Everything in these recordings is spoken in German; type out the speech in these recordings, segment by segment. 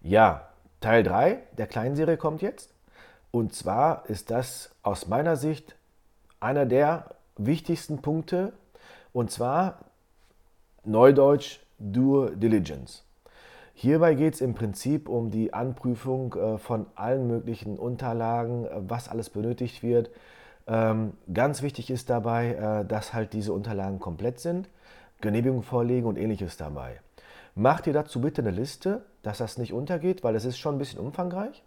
Ja, Teil 3 der kleinen Serie kommt jetzt. Und zwar ist das aus meiner Sicht einer der wichtigsten Punkte. Und zwar Neudeutsch Due Diligence. Hierbei geht es im Prinzip um die Anprüfung äh, von allen möglichen Unterlagen, äh, was alles benötigt wird. Ähm, ganz wichtig ist dabei, äh, dass halt diese Unterlagen komplett sind, Genehmigung vorlegen und ähnliches dabei. Macht ihr dazu bitte eine Liste, dass das nicht untergeht, weil es ist schon ein bisschen umfangreich.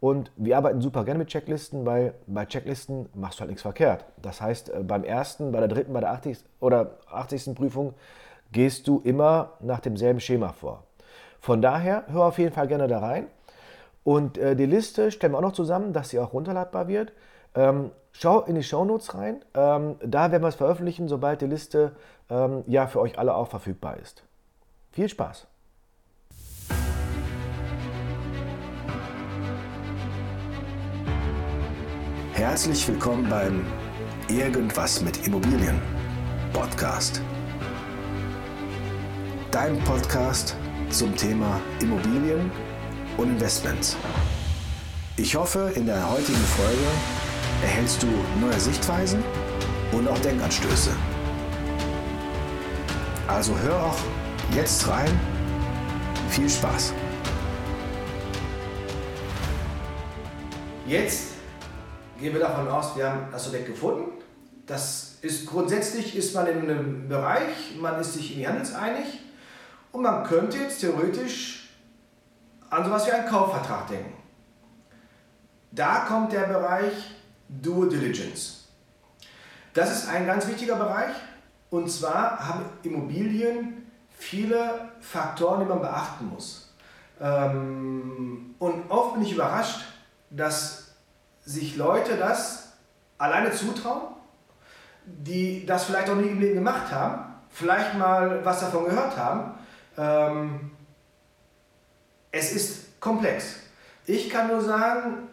Und wir arbeiten super gerne mit Checklisten, weil bei Checklisten machst du halt nichts verkehrt. Das heißt, beim ersten, bei der dritten, bei der 80. oder 80. Prüfung gehst du immer nach demselben Schema vor. Von daher, hör auf jeden Fall gerne da rein. Und äh, die Liste stellen wir auch noch zusammen, dass sie auch runterladbar wird. Ähm, schau in die Shownotes rein. Ähm, da werden wir es veröffentlichen, sobald die Liste ähm, ja für euch alle auch verfügbar ist. Viel Spaß! Herzlich willkommen beim Irgendwas mit Immobilien Podcast. Dein Podcast zum Thema Immobilien und Investments. Ich hoffe, in der heutigen Folge erhältst du neue Sichtweisen und auch Denkanstöße. Also hör auch jetzt rein. Viel Spaß. Jetzt gehen wir davon aus, wir haben das Objekt gefunden. Das ist grundsätzlich ist man in einem Bereich, man ist sich in die Handels einig und man könnte jetzt theoretisch an sowas wie einen Kaufvertrag denken. Da kommt der Bereich Due Diligence. Das ist ein ganz wichtiger Bereich und zwar haben Immobilien viele Faktoren, die man beachten muss. Ähm, und oft bin ich überrascht, dass sich Leute das alleine zutrauen, die das vielleicht auch nie im Leben gemacht haben, vielleicht mal was davon gehört haben ähm, es ist komplex. Ich kann nur sagen,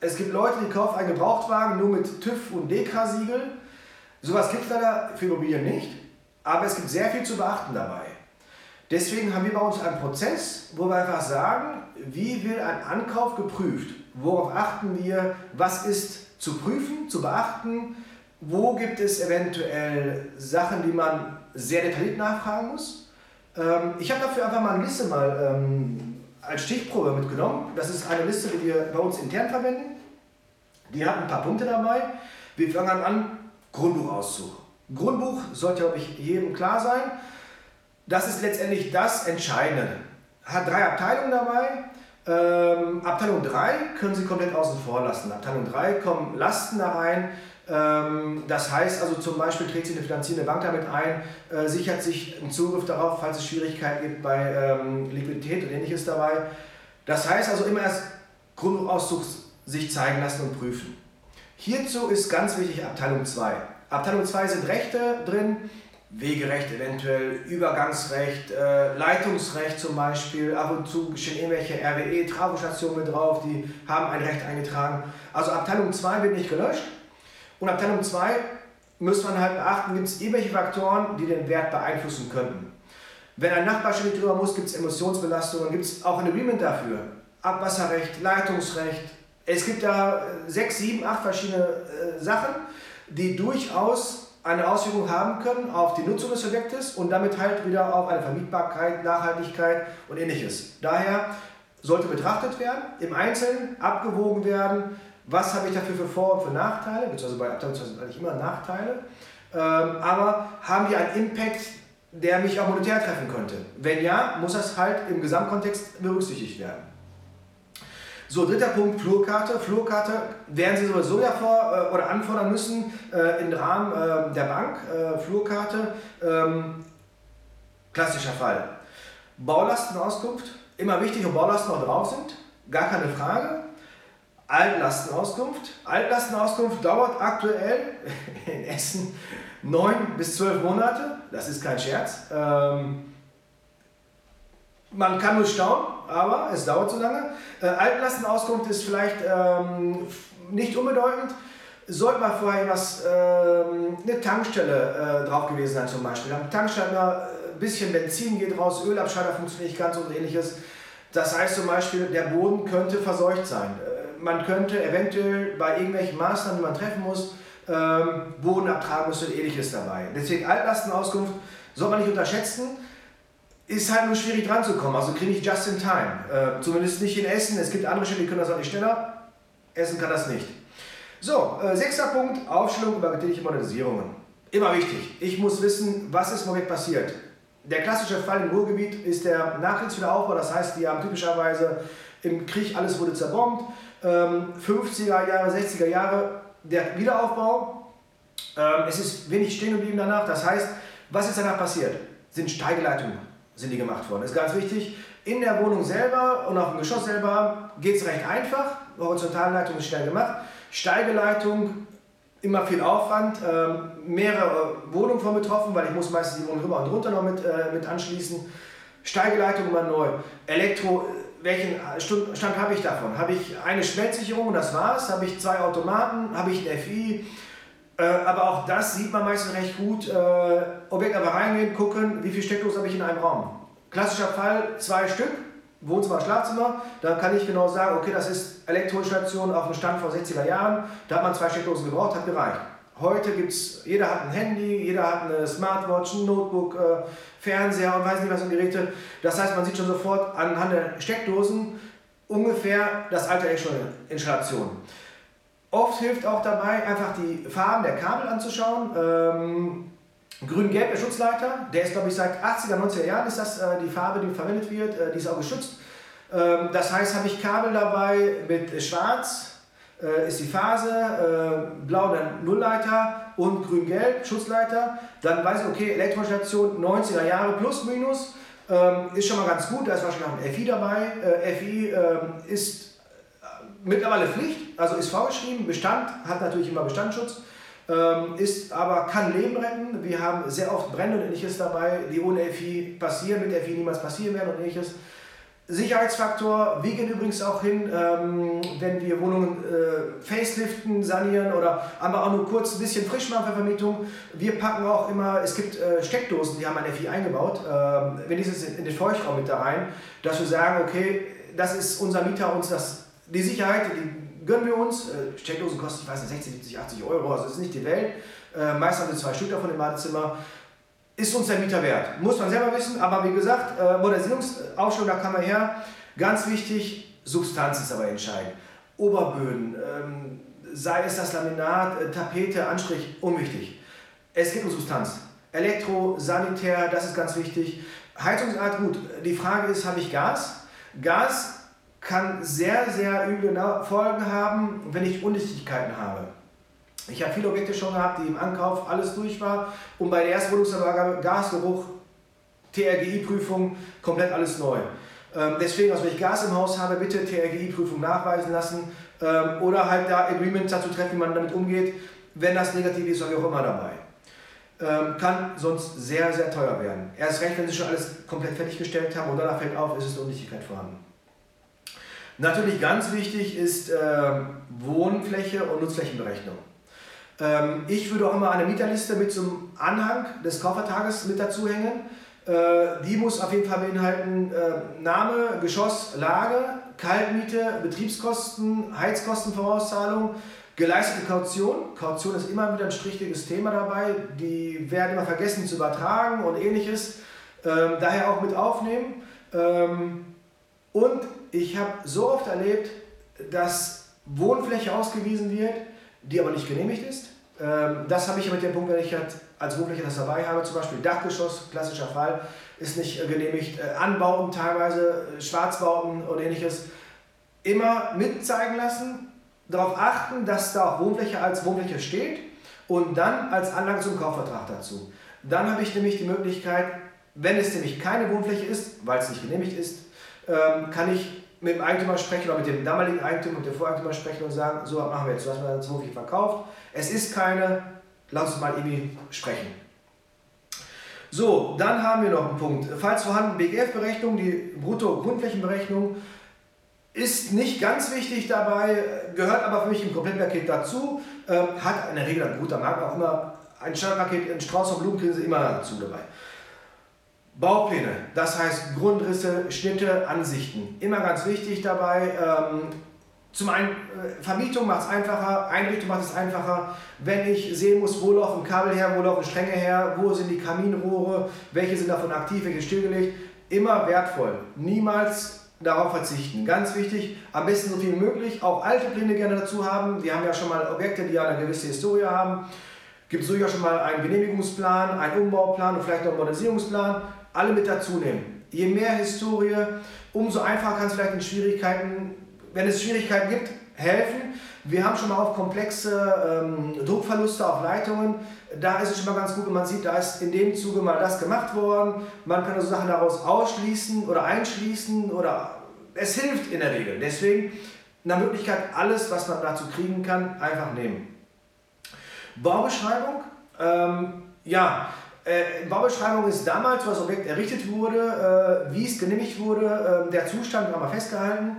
es gibt Leute, die kaufen einen Gebrauchtwagen nur mit TÜV und DK-Siegel. Sowas gibt es leider für Immobilien nicht, aber es gibt sehr viel zu beachten dabei. Deswegen haben wir bei uns einen Prozess, wo wir einfach sagen, wie wird ein Ankauf geprüft? Worauf achten wir? Was ist zu prüfen, zu beachten? Wo gibt es eventuell Sachen, die man sehr detailliert nachfragen muss? Ähm, ich habe dafür einfach mal eine Liste mal ähm, als Stichprobe mitgenommen. Das ist eine Liste, die wir bei uns intern verwenden. Die hat ein paar Punkte dabei. Wir fangen an, Grundbuchauszug. Grundbuch sollte, glaube ich, jedem klar sein. Das ist letztendlich das Entscheidende. Hat drei Abteilungen dabei. Ähm, Abteilung 3 können Sie komplett außen vor lassen. Abteilung 3 kommen Lasten da rein, ähm, das heißt also zum Beispiel trägt sich eine finanzierende Bank damit ein, äh, sichert sich einen Zugriff darauf, falls es Schwierigkeiten gibt bei ähm, Liquidität und ähnliches dabei. Das heißt also immer erst Grundauszug sich zeigen lassen und prüfen. Hierzu ist ganz wichtig Abteilung 2. Abteilung 2 sind Rechte drin, Wegerecht eventuell, Übergangsrecht, äh, Leitungsrecht zum Beispiel. Ab und zu stehen irgendwelche RWE, Travostationen mit drauf, die haben ein Recht eingetragen. Also Abteilung 2 wird nicht gelöscht. Und Abteilung 2 muss man halt beachten, gibt es irgendwelche Faktoren, die den Wert beeinflussen könnten. Wenn ein Nachbar ständig drüber muss, gibt es Emissionsbelastungen, gibt es auch ein Agreement dafür. Abwasserrecht, Leitungsrecht. Es gibt da äh, sechs, sieben, acht verschiedene äh, Sachen, die durchaus eine Auswirkung haben können auf die Nutzung des Objektes und damit halt wieder auf eine Vermietbarkeit, Nachhaltigkeit und ähnliches. Daher sollte betrachtet werden, im Einzelnen abgewogen werden, was habe ich dafür für Vor- und für Nachteile, beziehungsweise bei Abteilung sind eigentlich immer Nachteile, ähm, aber haben die einen Impact, der mich auch monetär treffen könnte? Wenn ja, muss das halt im Gesamtkontext berücksichtigt werden. So, dritter Punkt, Flurkarte. Flurkarte werden Sie sowieso ja vor, äh, oder anfordern müssen äh, im Rahmen äh, der Bank. Äh, Flurkarte, ähm, klassischer Fall. Baulastenauskunft, immer wichtig, ob Baulasten noch drauf sind, gar keine Frage. Altlastenauskunft. Altlastenauskunft dauert aktuell in Essen neun bis zwölf Monate. Das ist kein Scherz. Ähm, man kann nur staunen, aber es dauert so lange. Äh, Altlastenauskunft ist vielleicht ähm, nicht unbedeutend. Sollte mal vorher was, ähm, eine Tankstelle äh, drauf gewesen sein zum Beispiel. Am Tankstelle ein bisschen Benzin geht raus, Ölabscheider funktioniert nicht ganz und ähnliches Das heißt zum Beispiel, der Boden könnte verseucht sein. Äh, man könnte eventuell bei irgendwelchen Maßnahmen, die man treffen muss, ähm, Bodenabtragung und ähnliches dabei. Deswegen Altlastenauskunft soll man nicht unterschätzen. Ist halt nur schwierig dran zu kommen. Also kriege ich just in time. Äh, zumindest nicht in Essen. Es gibt andere Städte, die können das auch nicht schneller. Essen kann das nicht. So, äh, sechster Punkt, Aufstellung über betriebliche Modernisierungen. Immer wichtig. Ich muss wissen, was ist im Moment passiert. Der klassische Fall im Ruhrgebiet ist der Nachkriegswiederaufbau. Das heißt, die haben typischerweise im Krieg alles wurde zerbombt. Ähm, 50er Jahre, 60er Jahre der Wiederaufbau. Ähm, es ist wenig stehen geblieben danach. Das heißt, was ist danach passiert? Sind Steigeleitungen sind die gemacht worden. Das ist ganz wichtig. In der Wohnung selber und auf dem Geschoss selber geht es recht einfach. Horizontalleitung ist schnell gemacht. Steigeleitung, immer viel Aufwand. Ähm, mehrere Wohnungen von betroffen, weil ich muss meistens die Wohnung rüber und runter noch mit, äh, mit anschließen. Steigeleitung immer neu. Elektro, welchen Stand habe ich davon? Habe ich eine Schmelzsicherung, das war's? Habe ich zwei Automaten? Habe ich ein FI? Äh, aber auch das sieht man meistens recht gut. Äh, Objekt aber reingehen, gucken, wie viele Steckdosen habe ich in einem Raum. Klassischer Fall, zwei Stück, Wohnzimmer, Schlafzimmer. Da kann ich genau sagen, okay, das ist Elektroinstallation auf dem Stand vor 60er Jahren. Da hat man zwei Steckdosen gebraucht, hat gereicht. Heute gibt es, jeder hat ein Handy, jeder hat eine Smartwatch, ein Notebook, äh, Fernseher und weiß nicht was für Geräte. Das heißt, man sieht schon sofort anhand der Steckdosen ungefähr das Alter der Installation. Oft hilft auch dabei, einfach die Farben der Kabel anzuschauen. Ähm, Grün-Gelb, der Schutzleiter, der ist, glaube ich, seit 80er, 90er Jahren ist das äh, die Farbe, die verwendet wird. Äh, die ist auch geschützt. Ähm, das heißt, habe ich Kabel dabei mit Schwarz, äh, ist die Phase, äh, Blau der Nullleiter und Grün-Gelb, Schutzleiter. Dann weiß ich, okay, Elektrostation 90er Jahre plus minus. Ähm, ist schon mal ganz gut, da ist wahrscheinlich auch ein FI dabei. Äh, FI ähm, ist mittlerweile Pflicht, also ist vorgeschrieben. Bestand hat natürlich immer Bestandsschutz, ähm, ist aber kann Leben retten. Wir haben sehr oft Brände und ähnliches dabei, die ohne FI passieren, mit FI niemals passieren werden und ähnliches. Sicherheitsfaktor, wir gehen übrigens auch hin, ähm, wenn wir Wohnungen äh, faceliften, sanieren oder aber auch nur kurz ein bisschen frisch machen für Vermietung. Wir packen auch immer, es gibt äh, Steckdosen, die haben ein FI eingebaut, äh, dieses in, in den Feuchtraum mit da rein, dass wir sagen, okay, das ist unser Mieter uns das die Sicherheit, die gönnen wir uns. Äh, Steckdosen kosten, ich weiß nicht, 60, 70, 80 Euro, also ist nicht die Welt. Äh, meist haben wir zwei Stück davon im Badezimmer. Ist uns der Mieter wert? Muss man selber wissen, aber wie gesagt, äh, Modernisierungsausstellung, da kann man her. Ganz wichtig, Substanz ist aber entscheidend. Oberböden, ähm, sei es das Laminat, äh, Tapete, Anstrich, unwichtig. Es geht um Substanz. Elektro, Sanitär, das ist ganz wichtig. Heizungsart, gut. Die Frage ist, habe ich Gas? Gas kann sehr, sehr üble Folgen haben, wenn ich Undichtigkeiten habe. Ich habe viele Objekte schon gehabt, die im Ankauf alles durch war und bei der Erstwohnungsübergabe Gasgeruch, TRGI-Prüfung, komplett alles neu. Ähm, deswegen, also wenn ich Gas im Haus habe, bitte TRGI-Prüfung nachweisen lassen ähm, oder halt da Agreement dazu treffen, wie man damit umgeht. Wenn das negativ ist, habe ich auch immer dabei. Ähm, kann sonst sehr, sehr teuer werden. Erst recht, wenn Sie schon alles komplett fertiggestellt haben und danach fällt auf, ist es eine Undichtigkeit vorhanden. Natürlich ganz wichtig ist äh, Wohnfläche und Nutzflächenberechnung. Ähm, ich würde auch immer eine Mieterliste mit zum Anhang des Kaufvertrages mit dazu hängen. Äh, die muss auf jeden Fall beinhalten äh, Name, Geschoss, Lage, Kaltmiete, Betriebskosten, Heizkostenvorauszahlung, geleistete Kaution. Kaution ist immer wieder ein strichtiges Thema dabei. Die werden immer vergessen zu übertragen und ähnliches. Ähm, daher auch mit aufnehmen. Ähm, und ich habe so oft erlebt, dass Wohnfläche ausgewiesen wird, die aber nicht genehmigt ist. Ähm, das habe ich mit dem Punkt, wenn ich halt als Wohnfläche das dabei habe, zum Beispiel Dachgeschoss, klassischer Fall, ist nicht äh, genehmigt. Äh, Anbauten teilweise, äh, Schwarzbauten oder ähnliches, immer mitzeigen lassen, darauf achten, dass da auch Wohnfläche als Wohnfläche steht und dann als Anlage zum Kaufvertrag dazu. Dann habe ich nämlich die Möglichkeit, wenn es nämlich keine Wohnfläche ist, weil es nicht genehmigt ist, ähm, kann ich mit dem Eigentümer sprechen oder mit dem damaligen Eigentümer und dem Voreigentümer sprechen und sagen, so was machen wir jetzt, du hast mir das Wohnfläche verkauft, es ist keine, lass uns mal irgendwie sprechen. So, dann haben wir noch einen Punkt. Falls vorhanden, BGF-Berechnung, die Brutto-Grundflächenberechnung ist nicht ganz wichtig dabei, gehört aber für mich im Komplettpaket dazu, äh, hat in der Regel ein guter Markt auch immer ein Standardpaket, ein Strauß von Blumen immer dazu dabei. Baupläne, das heißt Grundrisse, Schnitte, Ansichten. Immer ganz wichtig dabei. Ähm, zum einen, äh, Vermietung macht es einfacher, Einrichtung macht es einfacher. Wenn ich sehen muss, wo laufen Kabel her, wo laufen Stränge her, wo sind die Kaminrohre, welche sind davon aktiv, welche stillgelegt, immer wertvoll. Niemals darauf verzichten. Ganz wichtig, am besten so viel wie möglich, auch alte Pläne gerne dazu haben. Wir haben ja schon mal Objekte, die eine gewisse Historie haben. Gibt es durchaus schon mal einen Genehmigungsplan, einen Umbauplan und vielleicht noch einen Modernisierungsplan. Alle mit dazu nehmen. Je mehr Historie, umso einfacher kann es vielleicht in Schwierigkeiten wenn es Schwierigkeiten gibt, helfen. Wir haben schon mal auf komplexe ähm, Druckverluste auf Leitungen. Da ist es schon mal ganz gut, wenn man sieht, da ist in dem Zuge mal das gemacht worden. Man kann also Sachen daraus ausschließen oder einschließen oder es hilft in der Regel. Deswegen nach Möglichkeit alles, was man dazu kriegen kann, einfach nehmen. Baubeschreibung. Ähm, ja, äh, Baubeschreibung ist damals, wo das Objekt errichtet wurde, äh, wie es genehmigt wurde, äh, der Zustand war mal festgehalten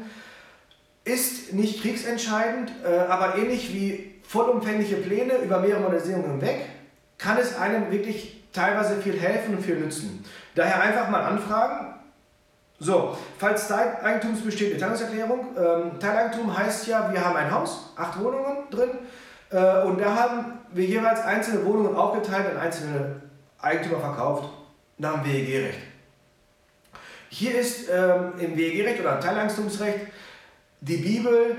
ist nicht kriegsentscheidend, äh, aber ähnlich wie vollumfängliche Pläne über mehrere Modernisierungen hinweg, kann es einem wirklich teilweise viel helfen und viel nützen. Daher einfach mal anfragen. So, falls Teileigentums besteht eine Teilungserklärung. Ähm, Teileigentum heißt ja, wir haben ein Haus, acht Wohnungen drin äh, und da haben wir jeweils einzelne Wohnungen aufgeteilt an einzelne Eigentümer verkauft nach dem WEG-Recht. Hier ist ähm, im WEG-Recht oder Teileigentumsrecht die Bibel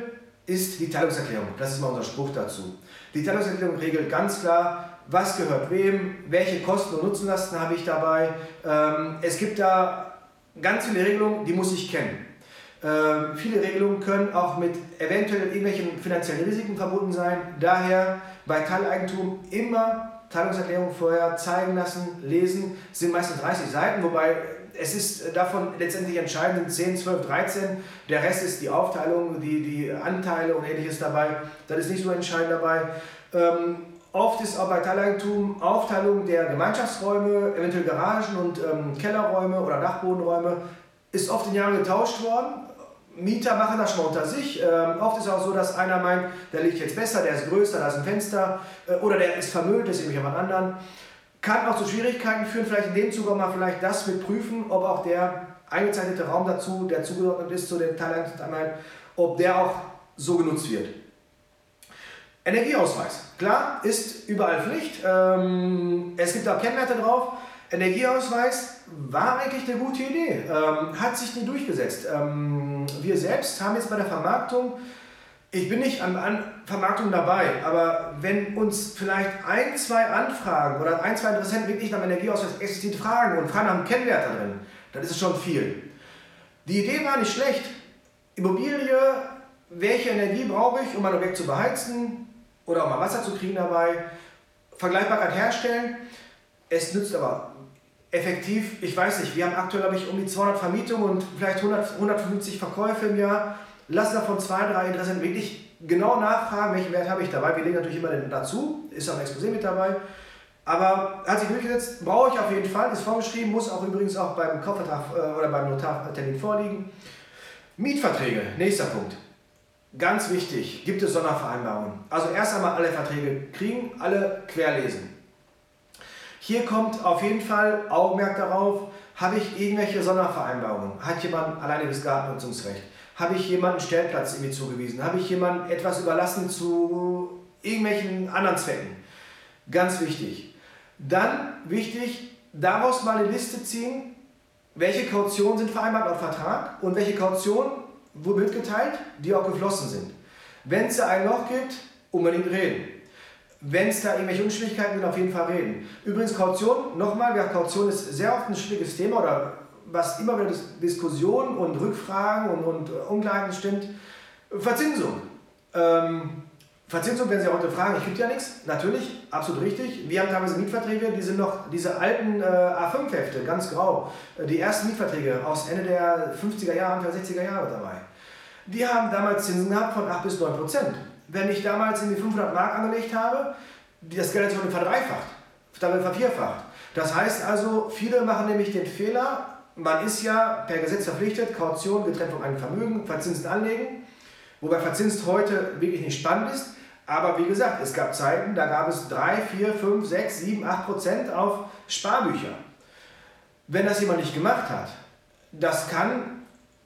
ist die Teilungserklärung. Das ist mal unser Spruch dazu. Die Teilungserklärung regelt ganz klar, was gehört wem, welche Kosten und Nutzenlasten habe ich dabei. Ähm, es gibt da ganz viele Regelungen, die muss ich kennen. Ähm, viele Regelungen können auch mit eventuell irgendwelchen finanziellen Risiken verbunden sein. Daher bei Teileigentum immer Teilungserklärung vorher zeigen lassen, lesen. Es sind meistens 30 Seiten, wobei es ist davon letztendlich entscheidend 10, 12, 13. Der Rest ist die Aufteilung, die, die Anteile und ähnliches dabei. Das ist nicht so entscheidend dabei. Ähm, oft ist auch bei Teileigentum Aufteilung der Gemeinschaftsräume, eventuell Garagen und ähm, Kellerräume oder Dachbodenräume, ist oft in Jahren getauscht worden. Mieter machen das schon unter sich. Ähm, oft ist es auch so, dass einer meint, der liegt jetzt besser, der ist größer, da ist ein Fenster äh, oder der ist vermüllt, das ist jemand anderen kann auch zu Schwierigkeiten führen, vielleicht in dem Zuge mal vielleicht das mit prüfen, ob auch der eingezeichnete Raum dazu, der zugeordnet ist zu den Teileinheit, ob der auch so genutzt wird. Energieausweis, klar, ist überall Pflicht. Ähm, es gibt auch Kennwerte drauf. Energieausweis war eigentlich eine gute Idee, ähm, hat sich nie durchgesetzt. Ähm, wir selbst haben jetzt bei der Vermarktung ich bin nicht an, an Vermarktung dabei, aber wenn uns vielleicht ein, zwei Anfragen oder ein, zwei Interessenten wirklich nach Energieausweis explizit fragen und fragen nach einem Kennwert darin, dann ist es schon viel. Die Idee war nicht schlecht. Immobilie, welche Energie brauche ich, um mein Objekt zu beheizen oder auch mal Wasser zu kriegen dabei, Vergleichbarkeit herstellen. Es nützt aber effektiv, ich weiß nicht, wir haben aktuell, glaube ich, um die 200 Vermietungen und vielleicht 100, 150 Verkäufe im Jahr lass davon zwei, drei Interessenten wirklich genau nachfragen, welchen Wert habe ich dabei. Wir legen natürlich immer den dazu, ist am Exposé mit dabei. Aber hat sich durchgesetzt, brauche ich auf jeden Fall, ist vorgeschrieben, muss auch übrigens auch beim Kaufvertrag äh, oder beim Notartermin vorliegen. Mietverträge, nächster Punkt. Ganz wichtig, gibt es Sondervereinbarungen. Also erst einmal alle Verträge kriegen, alle querlesen. Hier kommt auf jeden Fall Augenmerk darauf, habe ich irgendwelche Sondervereinbarungen? Hat jemand alleiniges Gartennutzungsrecht? Habe ich jemanden Stellplatz irgendwie zugewiesen? Habe ich jemanden etwas überlassen zu irgendwelchen anderen Zwecken? Ganz wichtig. Dann wichtig, daraus mal eine Liste ziehen, welche Kautionen sind vereinbart auf Vertrag und welche Kautionen wurden mitgeteilt, die auch geflossen sind. Wenn es ein Loch gibt, unbedingt reden. Wenn es da irgendwelche Unschwierigkeiten gibt, auf jeden Fall reden. Übrigens Kaution, nochmal, ja, Kaution ist sehr oft ein schwieriges Thema oder was immer wieder Diskussionen und Rückfragen und, und Unklarheiten stimmt, Verzinsung. Ähm, Verzinsung, wenn Sie heute fragen, ich gibt ja nichts, natürlich, absolut richtig. Wir haben teilweise Mietverträge, die sind noch diese alten äh, A5-Hefte, ganz grau. Äh, die ersten Mietverträge aus Ende der 50er Jahre, Anfang der 60er Jahre dabei. Die haben damals Zinsen gehabt von 8 bis 9 Prozent. Wenn ich damals in die 500 Mark angelegt habe, das Geld hat sich verdreifacht, damit vervierfacht. Das heißt also, viele machen nämlich den Fehler, man ist ja per Gesetz verpflichtet, Kaution getrennt von einem Vermögen, verzinst anlegen, wobei verzinst heute wirklich nicht spannend ist. Aber wie gesagt, es gab Zeiten, da gab es 3, 4, 5, 6, 7, 8 Prozent auf Sparbücher. Wenn das jemand nicht gemacht hat, das kann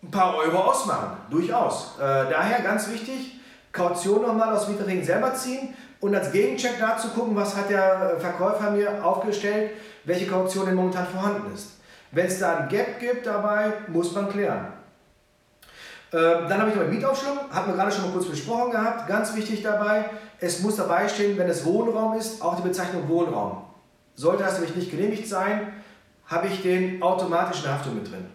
ein paar Euro ausmachen, durchaus. Äh, daher ganz wichtig, Kaution nochmal aus Mietverträgen selber ziehen und als Gegencheck dazu gucken, was hat der Verkäufer mir aufgestellt, welche Kaution denn momentan vorhanden ist. Wenn es da ein Gap gibt dabei, muss man klären. Ähm, dann habe ich noch einen Mietaufschwung, hatten wir gerade schon mal kurz besprochen gehabt. Ganz wichtig dabei, es muss dabei stehen, wenn es Wohnraum ist, auch die Bezeichnung Wohnraum. Sollte das nämlich nicht genehmigt sein, habe ich den automatischen Haftung mit drin.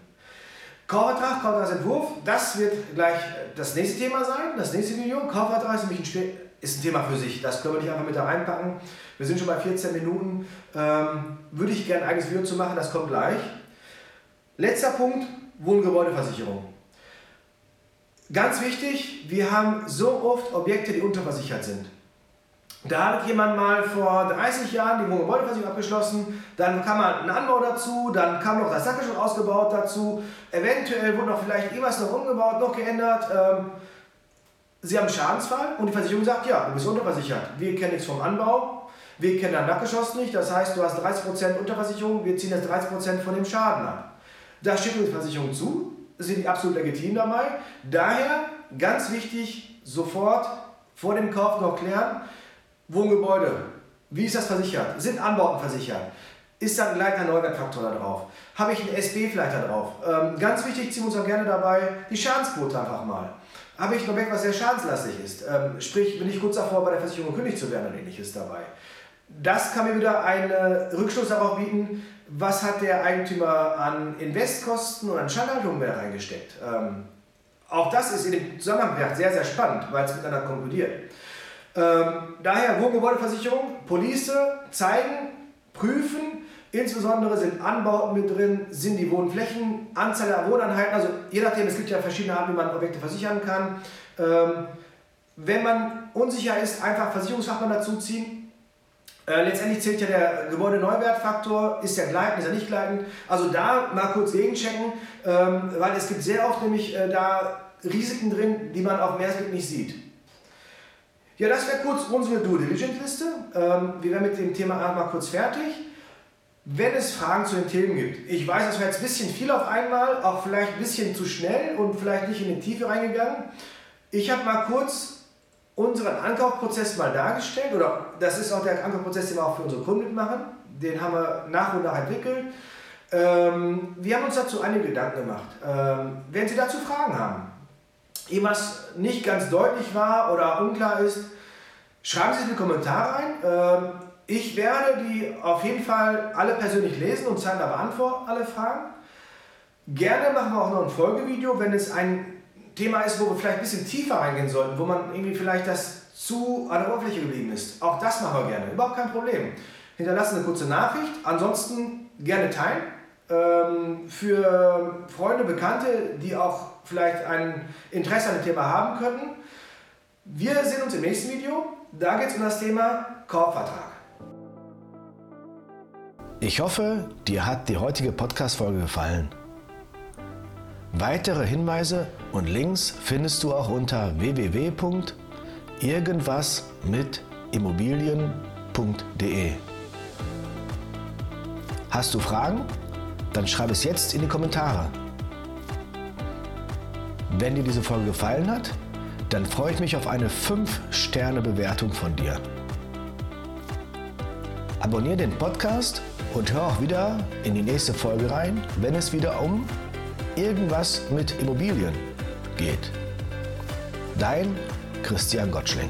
Kaufvertrag, Kaufvertragsentwurf, das wird gleich das nächste Thema sein, das nächste Video. Kaufvertrag ist nämlich ein, ist ein Thema für sich, das können wir nicht einfach mit da reinpacken. Wir sind schon bei 14 Minuten, ähm, würde ich gerne ein eigenes Video zu machen, das kommt gleich. Letzter Punkt, Wohngebäudeversicherung. Ganz wichtig, wir haben so oft Objekte, die unterversichert sind. Da hat jemand mal vor 30 Jahren die Wohngebäudeversicherung abgeschlossen, dann kam ein Anbau dazu, dann kam noch das Sackgeschirr ausgebaut dazu, eventuell wurde noch vielleicht irgendwas noch umgebaut, noch geändert. Ähm, Sie haben einen Schadensfall und die Versicherung sagt, ja, du bist unterversichert. Wir kennen nichts vom Anbau, wir kennen dein Nackgeschoss nicht, das heißt, du hast 30% Unterversicherung, wir ziehen jetzt 30% von dem Schaden ab. Da steht uns die Versicherung zu, sind die absolut legitim dabei. Daher ganz wichtig, sofort vor dem Kauf noch klären, Wohngebäude, wie ist das versichert? Sind Anbauten versichert? Ist da ein gleiter Neuwertfaktor da drauf? Habe ich einen SB vielleicht da drauf? Ähm, ganz wichtig, ziehen wir uns auch gerne dabei die Schadensquote einfach mal. Habe ich ein Objekt, was sehr schadenslastig ist? Ähm, sprich, bin ich kurz davor, bei der Versicherung gekündigt zu werden oder ähnliches dabei? Das kann mir wieder einen Rückschluss darauf bieten, was hat der Eigentümer an Investkosten und an Schadhaltung mehr reingesteckt. Ähm, auch das ist in dem Zusammenhang sehr, sehr spannend, weil es miteinander konkurriert. Ähm, daher Wohngebäudeversicherung, Police, zeigen, prüfen, insbesondere sind Anbauten mit drin, sind die Wohnflächen, Anzahl der Wohneinheiten, also je nachdem, es gibt ja verschiedene Arten, wie man Objekte versichern kann. Ähm, wenn man unsicher ist, einfach Versicherungsfachmann dazu ziehen, äh, letztendlich zählt ja der Gebäudeneuwertfaktor, ist der gleitend, ist er nicht gleitend. Also da mal kurz gegenchecken, ähm, weil es gibt sehr oft nämlich äh, da Risiken drin, die man auf Meeresblick nicht sieht. Ja, das wäre kurz unsere Due Diligence Liste. Ähm, wir wären mit dem Thema einmal kurz fertig. Wenn es Fragen zu den Themen gibt, ich weiß, das wäre jetzt ein bisschen viel auf einmal, auch vielleicht ein bisschen zu schnell und vielleicht nicht in die Tiefe reingegangen. Ich habe mal kurz unseren Ankaufprozess mal dargestellt, oder das ist auch der Ankaufprozess, den wir auch für unsere Kunden machen. Den haben wir nach und nach entwickelt. Ähm, wir haben uns dazu einige Gedanken gemacht. Ähm, wenn Sie dazu Fragen haben, irgendwas nicht ganz deutlich war oder unklar ist, schreiben Sie es in die Kommentare rein. Ähm, ich werde die auf jeden Fall alle persönlich lesen und zeitnah beantworten, alle Fragen. Gerne machen wir auch noch ein Folgevideo, wenn es ein Thema ist, wo wir vielleicht ein bisschen tiefer reingehen sollten, wo man irgendwie vielleicht das zu an der Oberfläche geblieben ist. Auch das machen wir gerne, überhaupt kein Problem. Hinterlassen eine kurze Nachricht, ansonsten gerne teilen. Ähm, für Freunde, Bekannte, die auch vielleicht ein Interesse an dem Thema haben könnten. Wir sehen uns im nächsten Video. Da geht es um das Thema Korbvertrag. Ich hoffe, dir hat die heutige Podcast-Folge gefallen. Weitere Hinweise und Links findest du auch unter www.irgendwasmitimmobilien.de. Hast du Fragen? Dann schreib es jetzt in die Kommentare. Wenn dir diese Folge gefallen hat, dann freue ich mich auf eine 5-Sterne-Bewertung von dir. Abonniere den Podcast und hör auch wieder in die nächste Folge rein, wenn es wieder um irgendwas mit Immobilien geht. Dein Christian Gottschling.